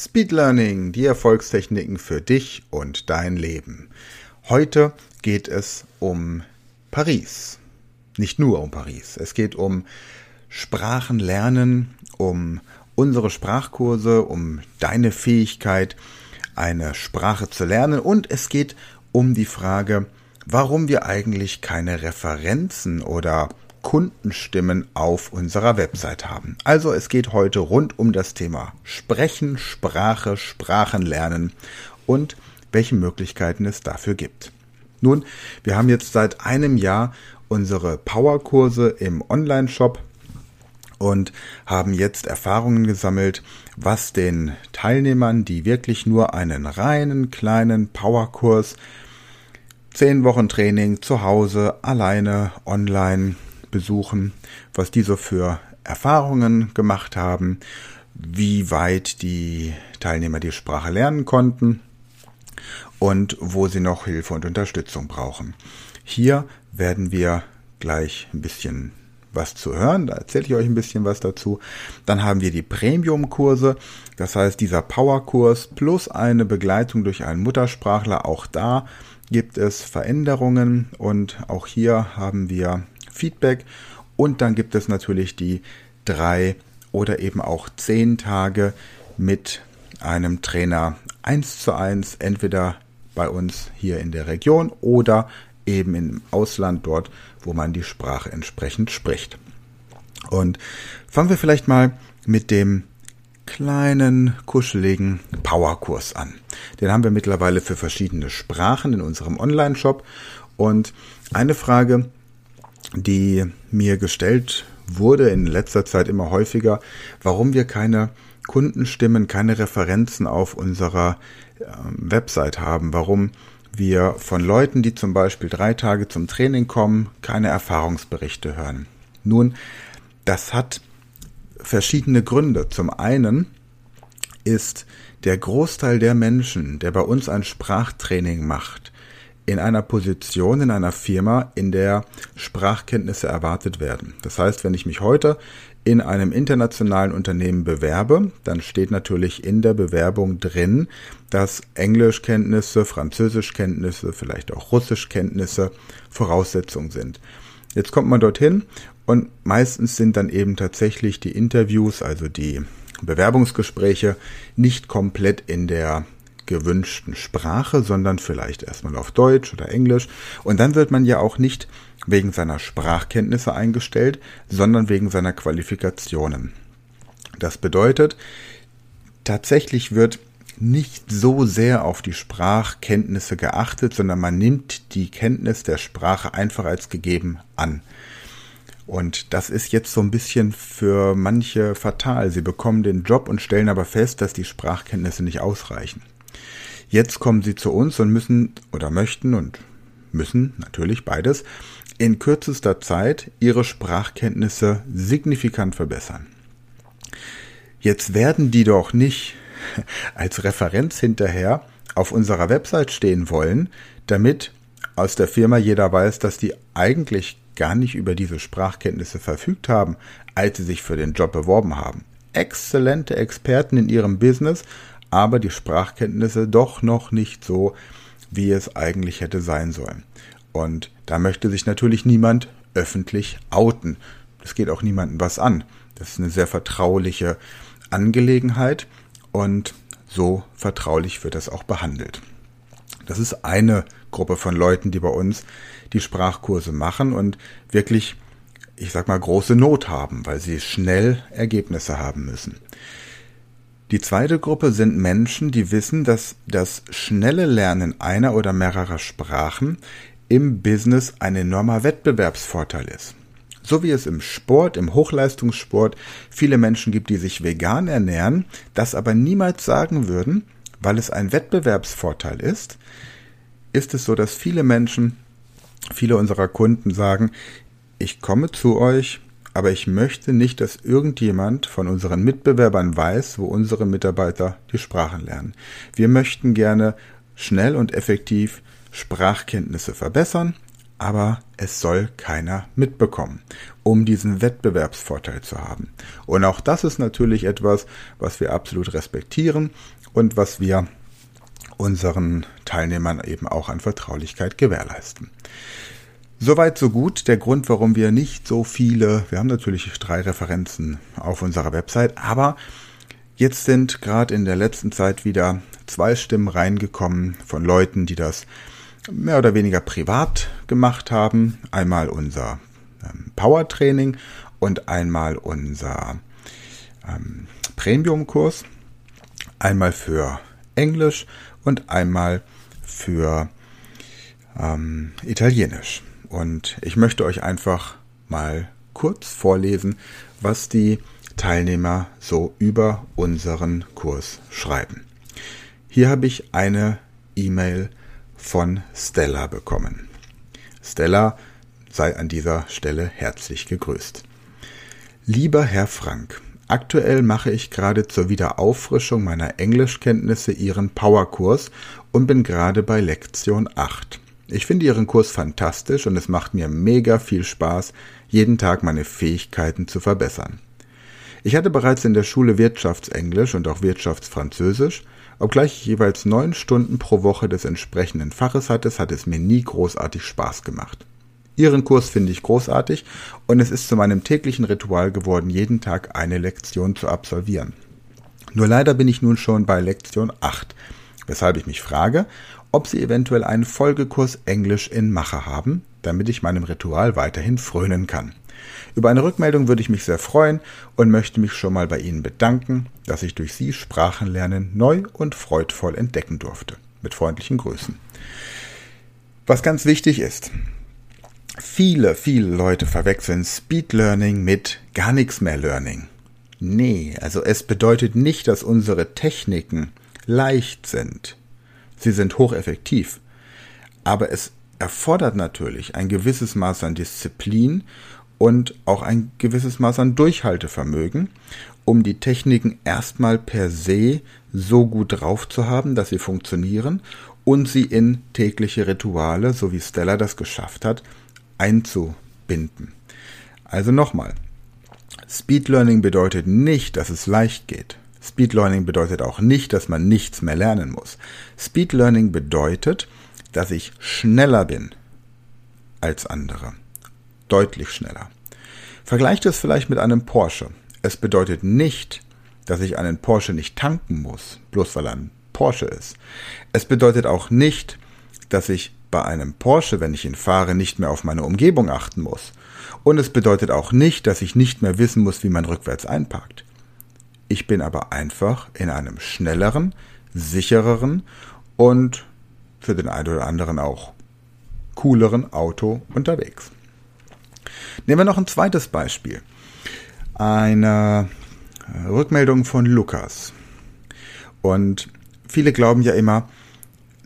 Speed Learning, die Erfolgstechniken für dich und dein Leben. Heute geht es um Paris. Nicht nur um Paris. Es geht um Sprachenlernen, um unsere Sprachkurse, um deine Fähigkeit, eine Sprache zu lernen und es geht um die Frage, warum wir eigentlich keine Referenzen oder Kundenstimmen auf unserer Website haben. Also es geht heute rund um das Thema Sprechen, Sprache, Sprachenlernen und welche Möglichkeiten es dafür gibt. Nun, wir haben jetzt seit einem Jahr unsere Powerkurse im Online-Shop und haben jetzt Erfahrungen gesammelt, was den Teilnehmern, die wirklich nur einen reinen kleinen Powerkurs, zehn Wochen Training zu Hause, alleine, online besuchen, was die so für Erfahrungen gemacht haben, wie weit die Teilnehmer die Sprache lernen konnten und wo sie noch Hilfe und Unterstützung brauchen. Hier werden wir gleich ein bisschen was zu hören, da erzähle ich euch ein bisschen was dazu. Dann haben wir die Premium-Kurse, das heißt dieser Power-Kurs plus eine Begleitung durch einen Muttersprachler. Auch da gibt es Veränderungen und auch hier haben wir Feedback. Und dann gibt es natürlich die drei oder eben auch zehn Tage mit einem Trainer eins zu eins, entweder bei uns hier in der Region oder eben im Ausland dort, wo man die Sprache entsprechend spricht. Und fangen wir vielleicht mal mit dem kleinen, kuscheligen Powerkurs an. Den haben wir mittlerweile für verschiedene Sprachen in unserem Online-Shop. Und eine Frage, die mir gestellt wurde in letzter Zeit immer häufiger, warum wir keine Kundenstimmen, keine Referenzen auf unserer äh, Website haben, warum wir von Leuten, die zum Beispiel drei Tage zum Training kommen, keine Erfahrungsberichte hören. Nun, das hat verschiedene Gründe. Zum einen ist der Großteil der Menschen, der bei uns ein Sprachtraining macht, in einer Position in einer Firma, in der Sprachkenntnisse erwartet werden. Das heißt, wenn ich mich heute in einem internationalen Unternehmen bewerbe, dann steht natürlich in der Bewerbung drin, dass Englischkenntnisse, Französischkenntnisse, vielleicht auch Russischkenntnisse Voraussetzungen sind. Jetzt kommt man dorthin und meistens sind dann eben tatsächlich die Interviews, also die Bewerbungsgespräche, nicht komplett in der gewünschten Sprache, sondern vielleicht erstmal auf Deutsch oder Englisch. Und dann wird man ja auch nicht wegen seiner Sprachkenntnisse eingestellt, sondern wegen seiner Qualifikationen. Das bedeutet, tatsächlich wird nicht so sehr auf die Sprachkenntnisse geachtet, sondern man nimmt die Kenntnis der Sprache einfach als gegeben an. Und das ist jetzt so ein bisschen für manche fatal. Sie bekommen den Job und stellen aber fest, dass die Sprachkenntnisse nicht ausreichen. Jetzt kommen sie zu uns und müssen oder möchten und müssen natürlich beides in kürzester Zeit ihre Sprachkenntnisse signifikant verbessern. Jetzt werden die doch nicht als Referenz hinterher auf unserer Website stehen wollen, damit aus der Firma jeder weiß, dass die eigentlich gar nicht über diese Sprachkenntnisse verfügt haben, als sie sich für den Job beworben haben. Exzellente Experten in ihrem Business, aber die Sprachkenntnisse doch noch nicht so, wie es eigentlich hätte sein sollen. Und da möchte sich natürlich niemand öffentlich outen. Das geht auch niemandem was an. Das ist eine sehr vertrauliche Angelegenheit und so vertraulich wird das auch behandelt. Das ist eine Gruppe von Leuten, die bei uns die Sprachkurse machen und wirklich, ich sag mal, große Not haben, weil sie schnell Ergebnisse haben müssen. Die zweite Gruppe sind Menschen, die wissen, dass das schnelle Lernen einer oder mehrerer Sprachen im Business ein enormer Wettbewerbsvorteil ist. So wie es im Sport, im Hochleistungssport viele Menschen gibt, die sich vegan ernähren, das aber niemals sagen würden, weil es ein Wettbewerbsvorteil ist, ist es so, dass viele Menschen, viele unserer Kunden sagen, ich komme zu euch, aber ich möchte nicht, dass irgendjemand von unseren Mitbewerbern weiß, wo unsere Mitarbeiter die Sprachen lernen. Wir möchten gerne schnell und effektiv Sprachkenntnisse verbessern, aber es soll keiner mitbekommen, um diesen Wettbewerbsvorteil zu haben. Und auch das ist natürlich etwas, was wir absolut respektieren und was wir unseren Teilnehmern eben auch an Vertraulichkeit gewährleisten. Soweit, so gut. Der Grund, warum wir nicht so viele, wir haben natürlich drei Referenzen auf unserer Website, aber jetzt sind gerade in der letzten Zeit wieder zwei Stimmen reingekommen von Leuten, die das mehr oder weniger privat gemacht haben. Einmal unser ähm, Power-Training und einmal unser ähm, Premium-Kurs. Einmal für Englisch und einmal für ähm, Italienisch. Und ich möchte euch einfach mal kurz vorlesen, was die Teilnehmer so über unseren Kurs schreiben. Hier habe ich eine E-Mail von Stella bekommen. Stella sei an dieser Stelle herzlich gegrüßt. Lieber Herr Frank, aktuell mache ich gerade zur Wiederauffrischung meiner Englischkenntnisse Ihren Powerkurs und bin gerade bei Lektion 8. Ich finde Ihren Kurs fantastisch und es macht mir mega viel Spaß, jeden Tag meine Fähigkeiten zu verbessern. Ich hatte bereits in der Schule Wirtschaftsenglisch und auch Wirtschaftsfranzösisch, obgleich ich jeweils neun Stunden pro Woche des entsprechenden Faches hatte, hat es mir nie großartig Spaß gemacht. Ihren Kurs finde ich großartig und es ist zu meinem täglichen Ritual geworden, jeden Tag eine Lektion zu absolvieren. Nur leider bin ich nun schon bei Lektion 8, weshalb ich mich frage, ob Sie eventuell einen Folgekurs Englisch in Mache haben, damit ich meinem Ritual weiterhin frönen kann. Über eine Rückmeldung würde ich mich sehr freuen und möchte mich schon mal bei Ihnen bedanken, dass ich durch Sie Sprachenlernen neu und freudvoll entdecken durfte. Mit freundlichen Grüßen. Was ganz wichtig ist, viele, viele Leute verwechseln Speed Learning mit gar nichts mehr Learning. Nee, also es bedeutet nicht, dass unsere Techniken leicht sind. Sie sind hocheffektiv. Aber es erfordert natürlich ein gewisses Maß an Disziplin und auch ein gewisses Maß an Durchhaltevermögen, um die Techniken erstmal per se so gut drauf zu haben, dass sie funktionieren und sie in tägliche Rituale, so wie Stella das geschafft hat, einzubinden. Also nochmal, Speed Learning bedeutet nicht, dass es leicht geht. Speed Learning bedeutet auch nicht, dass man nichts mehr lernen muss. Speed Learning bedeutet, dass ich schneller bin als andere. Deutlich schneller. Vergleicht es vielleicht mit einem Porsche. Es bedeutet nicht, dass ich einen Porsche nicht tanken muss, bloß weil er ein Porsche ist. Es bedeutet auch nicht, dass ich bei einem Porsche, wenn ich ihn fahre, nicht mehr auf meine Umgebung achten muss. Und es bedeutet auch nicht, dass ich nicht mehr wissen muss, wie man rückwärts einparkt. Ich bin aber einfach in einem schnelleren, sichereren und für den einen oder anderen auch cooleren Auto unterwegs. Nehmen wir noch ein zweites Beispiel. Eine Rückmeldung von Lukas. Und viele glauben ja immer,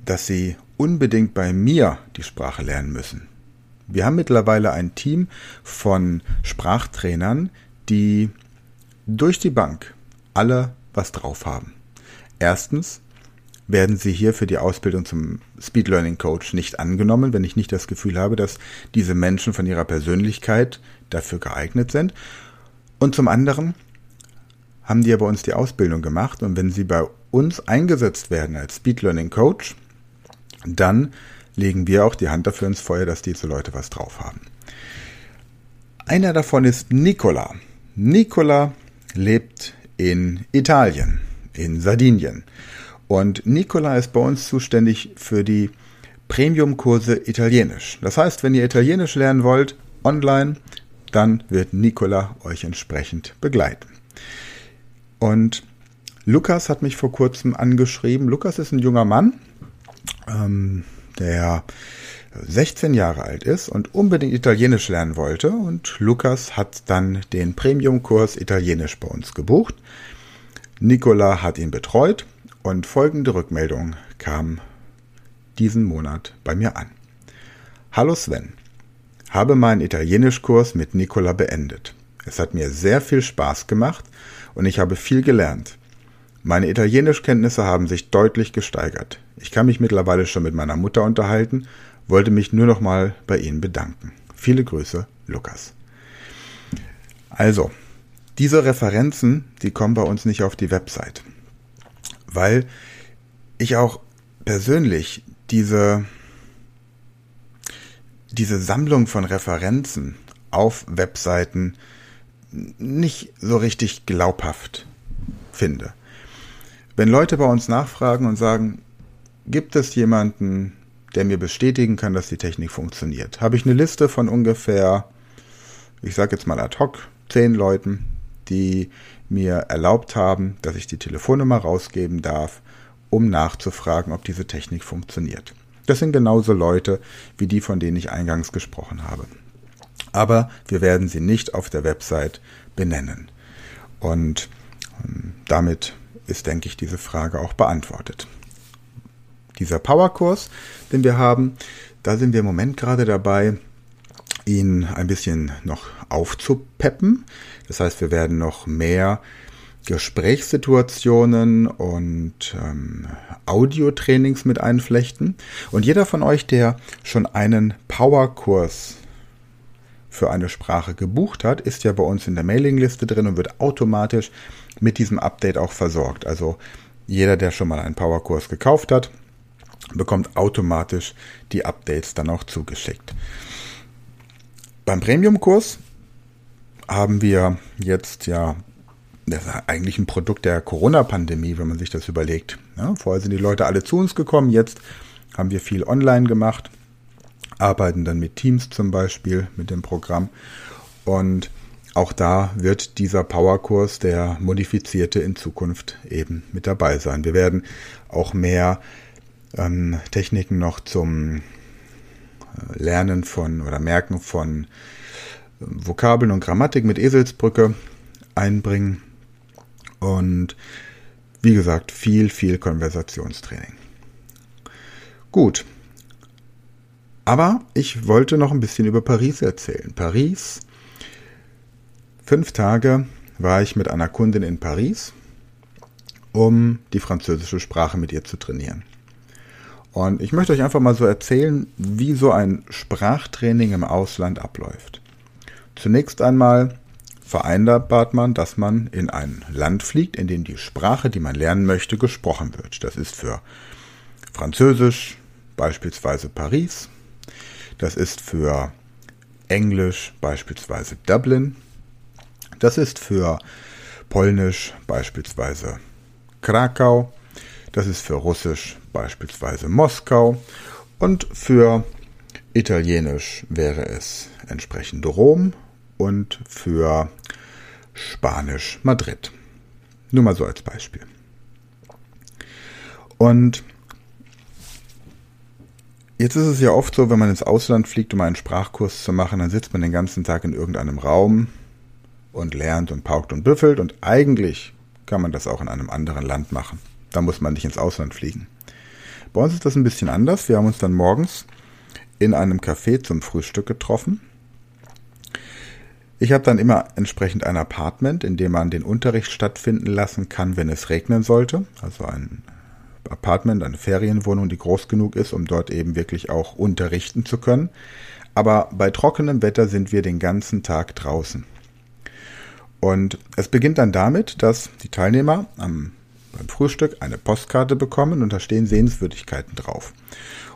dass sie unbedingt bei mir die Sprache lernen müssen. Wir haben mittlerweile ein Team von Sprachtrainern, die durch die Bank alle was drauf haben. Erstens werden sie hier für die Ausbildung zum Speed Learning Coach nicht angenommen, wenn ich nicht das Gefühl habe, dass diese Menschen von ihrer Persönlichkeit dafür geeignet sind. Und zum anderen haben die ja bei uns die Ausbildung gemacht und wenn sie bei uns eingesetzt werden als Speed Learning Coach, dann legen wir auch die Hand dafür ins Feuer, dass diese Leute was drauf haben. Einer davon ist Nicola. Nicola lebt in Italien, in Sardinien. Und Nicola ist bei uns zuständig für die Premium-Kurse Italienisch. Das heißt, wenn ihr Italienisch lernen wollt, online, dann wird Nicola euch entsprechend begleiten. Und Lukas hat mich vor kurzem angeschrieben. Lukas ist ein junger Mann, ähm, der 16 Jahre alt ist und unbedingt Italienisch lernen wollte. Und Lukas hat dann den Premium-Kurs Italienisch bei uns gebucht. Nicola hat ihn betreut und folgende Rückmeldung kam diesen Monat bei mir an. Hallo Sven, habe meinen Italienischkurs mit Nicola beendet. Es hat mir sehr viel Spaß gemacht und ich habe viel gelernt. Meine Italienischkenntnisse haben sich deutlich gesteigert. Ich kann mich mittlerweile schon mit meiner Mutter unterhalten wollte mich nur noch mal bei Ihnen bedanken. Viele Grüße, Lukas. Also, diese Referenzen, die kommen bei uns nicht auf die Website, weil ich auch persönlich diese, diese Sammlung von Referenzen auf Webseiten nicht so richtig glaubhaft finde. Wenn Leute bei uns nachfragen und sagen, gibt es jemanden, der mir bestätigen kann, dass die Technik funktioniert, habe ich eine Liste von ungefähr, ich sage jetzt mal ad hoc, zehn Leuten, die mir erlaubt haben, dass ich die Telefonnummer rausgeben darf, um nachzufragen, ob diese Technik funktioniert. Das sind genauso Leute wie die, von denen ich eingangs gesprochen habe. Aber wir werden sie nicht auf der Website benennen. Und ähm, damit ist, denke ich, diese Frage auch beantwortet. Dieser Powerkurs, den wir haben, da sind wir im Moment gerade dabei, ihn ein bisschen noch aufzupeppen. Das heißt, wir werden noch mehr Gesprächssituationen und ähm, Audiotrainings mit einflechten. Und jeder von euch, der schon einen Powerkurs für eine Sprache gebucht hat, ist ja bei uns in der Mailingliste drin und wird automatisch mit diesem Update auch versorgt. Also jeder, der schon mal einen Powerkurs gekauft hat, bekommt automatisch die Updates dann auch zugeschickt. Beim Premium-Kurs haben wir jetzt ja, das ist eigentlich ein Produkt der Corona-Pandemie, wenn man sich das überlegt. Ja, vorher sind die Leute alle zu uns gekommen, jetzt haben wir viel online gemacht, arbeiten dann mit Teams zum Beispiel, mit dem Programm. Und auch da wird dieser Powerkurs, der modifizierte, in Zukunft eben mit dabei sein. Wir werden auch mehr ähm, Techniken noch zum äh, Lernen von oder Merken von Vokabeln und Grammatik mit Eselsbrücke einbringen. Und wie gesagt, viel, viel Konversationstraining. Gut. Aber ich wollte noch ein bisschen über Paris erzählen. Paris, fünf Tage war ich mit einer Kundin in Paris, um die französische Sprache mit ihr zu trainieren. Und ich möchte euch einfach mal so erzählen, wie so ein Sprachtraining im Ausland abläuft. Zunächst einmal vereinbart man, dass man in ein Land fliegt, in dem die Sprache, die man lernen möchte, gesprochen wird. Das ist für Französisch beispielsweise Paris. Das ist für Englisch beispielsweise Dublin. Das ist für Polnisch beispielsweise Krakau. Das ist für Russisch beispielsweise Moskau. Und für Italienisch wäre es entsprechend Rom und für Spanisch Madrid. Nur mal so als Beispiel. Und jetzt ist es ja oft so, wenn man ins Ausland fliegt, um einen Sprachkurs zu machen, dann sitzt man den ganzen Tag in irgendeinem Raum und lernt und paukt und büffelt und eigentlich kann man das auch in einem anderen Land machen. Da muss man nicht ins Ausland fliegen. Bei uns ist das ein bisschen anders. Wir haben uns dann morgens in einem Café zum Frühstück getroffen ich habe dann immer entsprechend ein Apartment, in dem man den Unterricht stattfinden lassen kann, wenn es regnen sollte. Also ein Apartment, eine Ferienwohnung, die groß genug ist, um dort eben wirklich auch unterrichten zu können. Aber bei trockenem Wetter sind wir den ganzen Tag draußen. Und es beginnt dann damit, dass die Teilnehmer am, beim Frühstück eine Postkarte bekommen und da stehen Sehenswürdigkeiten drauf.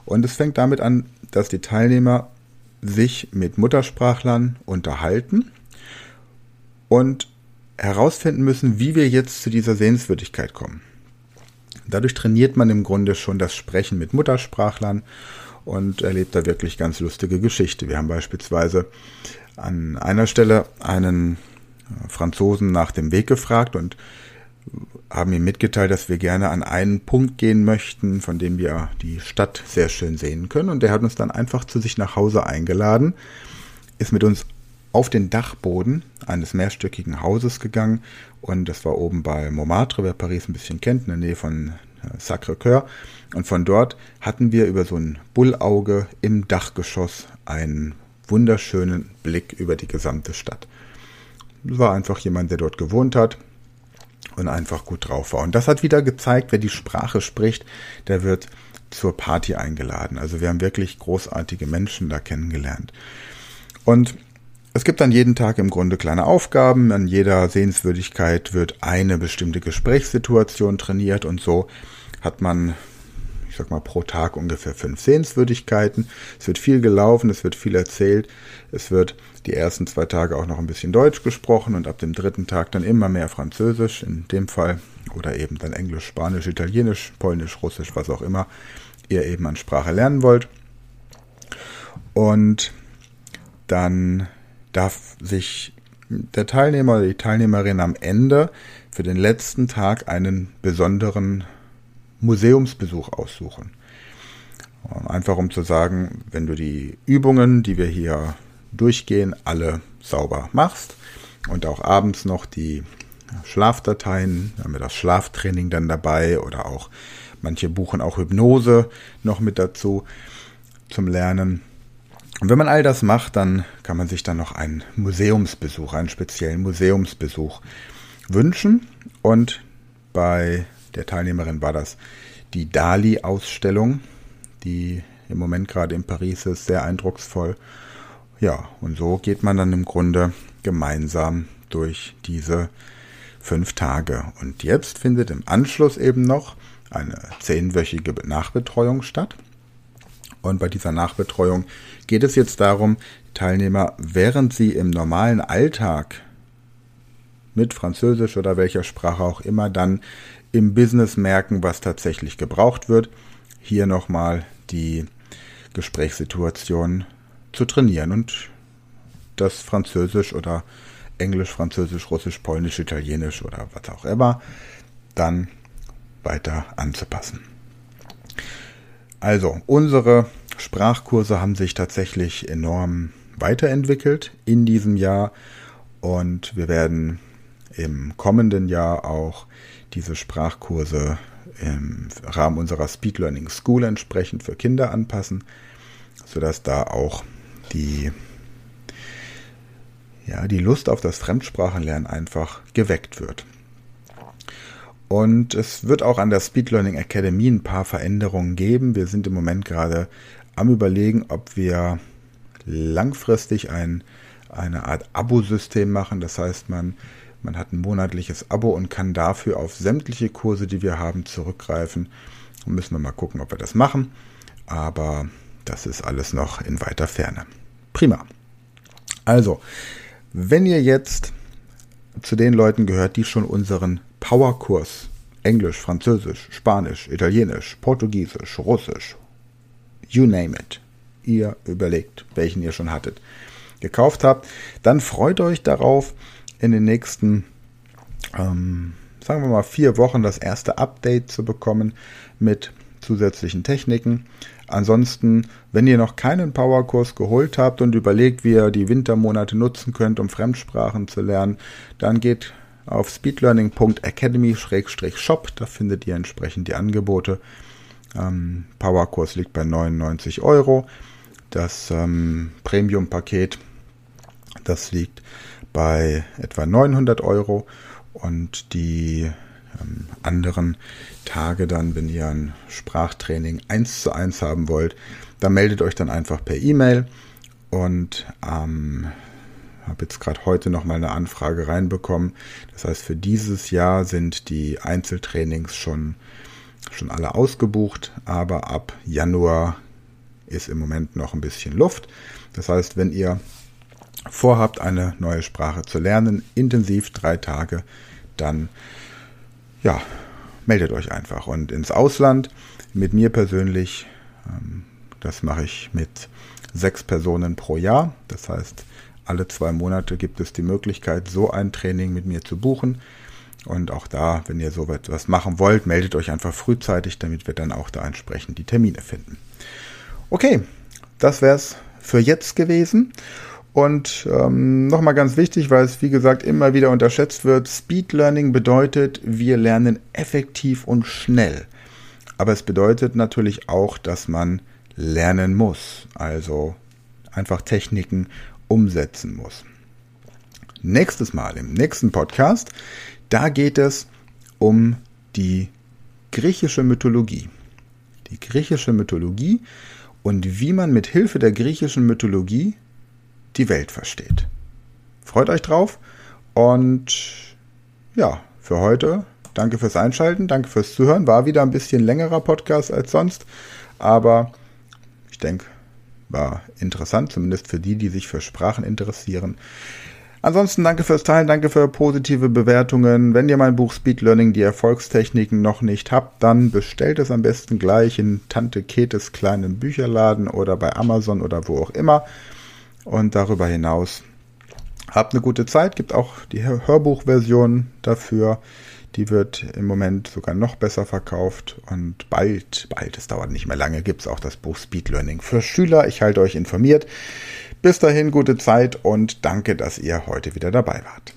Und es fängt damit an, dass die Teilnehmer sich mit Muttersprachlern unterhalten und herausfinden müssen, wie wir jetzt zu dieser Sehenswürdigkeit kommen. Dadurch trainiert man im Grunde schon das Sprechen mit Muttersprachlern und erlebt da wirklich ganz lustige Geschichte. Wir haben beispielsweise an einer Stelle einen Franzosen nach dem Weg gefragt und haben ihm mitgeteilt, dass wir gerne an einen Punkt gehen möchten, von dem wir die Stadt sehr schön sehen können. Und der hat uns dann einfach zu sich nach Hause eingeladen, ist mit uns auf den Dachboden eines mehrstöckigen Hauses gegangen und das war oben bei Montmartre, wer Paris ein bisschen kennt, in der Nähe von äh, Sacré-Cœur. Und von dort hatten wir über so ein Bullauge im Dachgeschoss einen wunderschönen Blick über die gesamte Stadt. Es war einfach jemand, der dort gewohnt hat und einfach gut drauf war. Und das hat wieder gezeigt, wer die Sprache spricht, der wird zur Party eingeladen. Also wir haben wirklich großartige Menschen da kennengelernt. Und es gibt dann jeden Tag im Grunde kleine Aufgaben. An jeder Sehenswürdigkeit wird eine bestimmte Gesprächssituation trainiert und so hat man, ich sag mal, pro Tag ungefähr fünf Sehenswürdigkeiten. Es wird viel gelaufen, es wird viel erzählt. Es wird die ersten zwei Tage auch noch ein bisschen Deutsch gesprochen und ab dem dritten Tag dann immer mehr Französisch in dem Fall oder eben dann Englisch, Spanisch, Italienisch, Polnisch, Russisch, was auch immer ihr eben an Sprache lernen wollt. Und dann darf sich der Teilnehmer oder die Teilnehmerin am Ende für den letzten Tag einen besonderen Museumsbesuch aussuchen. Einfach um zu sagen, wenn du die Übungen, die wir hier durchgehen, alle sauber machst und auch abends noch die Schlafdateien, haben wir das Schlaftraining dann dabei oder auch manche buchen auch Hypnose noch mit dazu zum Lernen. Und wenn man all das macht, dann kann man sich dann noch einen Museumsbesuch, einen speziellen Museumsbesuch wünschen. Und bei der Teilnehmerin war das die Dali-Ausstellung, die im Moment gerade in Paris ist, sehr eindrucksvoll. Ja, und so geht man dann im Grunde gemeinsam durch diese fünf Tage. Und jetzt findet im Anschluss eben noch eine zehnwöchige Nachbetreuung statt. Und bei dieser Nachbetreuung geht es jetzt darum, Teilnehmer, während sie im normalen Alltag mit Französisch oder welcher Sprache auch immer dann im Business merken, was tatsächlich gebraucht wird, hier nochmal die Gesprächssituation zu trainieren und das Französisch oder Englisch, Französisch, Russisch, Polnisch, Italienisch oder was auch immer dann weiter anzupassen. Also, unsere Sprachkurse haben sich tatsächlich enorm weiterentwickelt in diesem Jahr und wir werden im kommenden Jahr auch diese Sprachkurse im Rahmen unserer Speed Learning School entsprechend für Kinder anpassen, sodass da auch die ja, die Lust auf das Fremdsprachenlernen einfach geweckt wird. Und es wird auch an der Speed Learning Academy ein paar Veränderungen geben. Wir sind im Moment gerade am Überlegen, ob wir langfristig ein, eine Art Abo-System machen. Das heißt, man, man hat ein monatliches Abo und kann dafür auf sämtliche Kurse, die wir haben, zurückgreifen. Und müssen wir mal gucken, ob wir das machen. Aber das ist alles noch in weiter Ferne. Prima. Also, wenn ihr jetzt zu den Leuten gehört, die schon unseren Powerkurs Englisch, Französisch, Spanisch, Italienisch, Portugiesisch, Russisch, you name it, ihr überlegt, welchen ihr schon hattet, gekauft habt, dann freut euch darauf, in den nächsten, ähm, sagen wir mal, vier Wochen das erste Update zu bekommen mit zusätzlichen Techniken. Ansonsten, wenn ihr noch keinen Powerkurs geholt habt und überlegt, wie ihr die Wintermonate nutzen könnt, um Fremdsprachen zu lernen, dann geht auf speedlearning.academy-shop. Da findet ihr entsprechend die Angebote. Ähm, Powerkurs liegt bei 99 Euro. Das ähm, Premium-Paket, das liegt bei etwa 900 Euro. Und die ähm, anderen Tage dann, wenn ihr ein Sprachtraining eins zu eins haben wollt, dann meldet euch dann einfach per E-Mail und ähm, habe jetzt gerade heute noch mal eine Anfrage reinbekommen. Das heißt, für dieses Jahr sind die Einzeltrainings schon schon alle ausgebucht, aber ab Januar ist im Moment noch ein bisschen Luft. Das heißt, wenn ihr vorhabt, eine neue Sprache zu lernen, intensiv drei Tage, dann ja, meldet euch einfach. Und ins Ausland mit mir persönlich, ähm, das mache ich mit sechs Personen pro Jahr. Das heißt, alle zwei Monate gibt es die Möglichkeit, so ein Training mit mir zu buchen. Und auch da, wenn ihr so etwas machen wollt, meldet euch einfach frühzeitig, damit wir dann auch da entsprechend die Termine finden. Okay, das wäre es für jetzt gewesen. Und ähm, nochmal ganz wichtig, weil es wie gesagt immer wieder unterschätzt wird, Speed Learning bedeutet, wir lernen effektiv und schnell. Aber es bedeutet natürlich auch, dass man lernen muss, also einfach Techniken umsetzen muss. Nächstes Mal im nächsten Podcast, da geht es um die griechische Mythologie. die griechische Mythologie und wie man mit Hilfe der griechischen Mythologie die Welt versteht. Freut euch drauf und ja, für heute danke fürs Einschalten, danke fürs Zuhören. War wieder ein bisschen längerer Podcast als sonst, aber ich denke, war interessant, zumindest für die, die sich für Sprachen interessieren. Ansonsten danke fürs Teilen, danke für positive Bewertungen. Wenn ihr mein Buch Speed Learning, die Erfolgstechniken noch nicht habt, dann bestellt es am besten gleich in Tante Ketes kleinen Bücherladen oder bei Amazon oder wo auch immer. Und darüber hinaus habt eine gute Zeit. Gibt auch die Hörbuchversion dafür. Die wird im Moment sogar noch besser verkauft und bald, bald, es dauert nicht mehr lange, gibt es auch das Buch Speed Learning für Schüler. Ich halte euch informiert. Bis dahin gute Zeit und danke, dass ihr heute wieder dabei wart.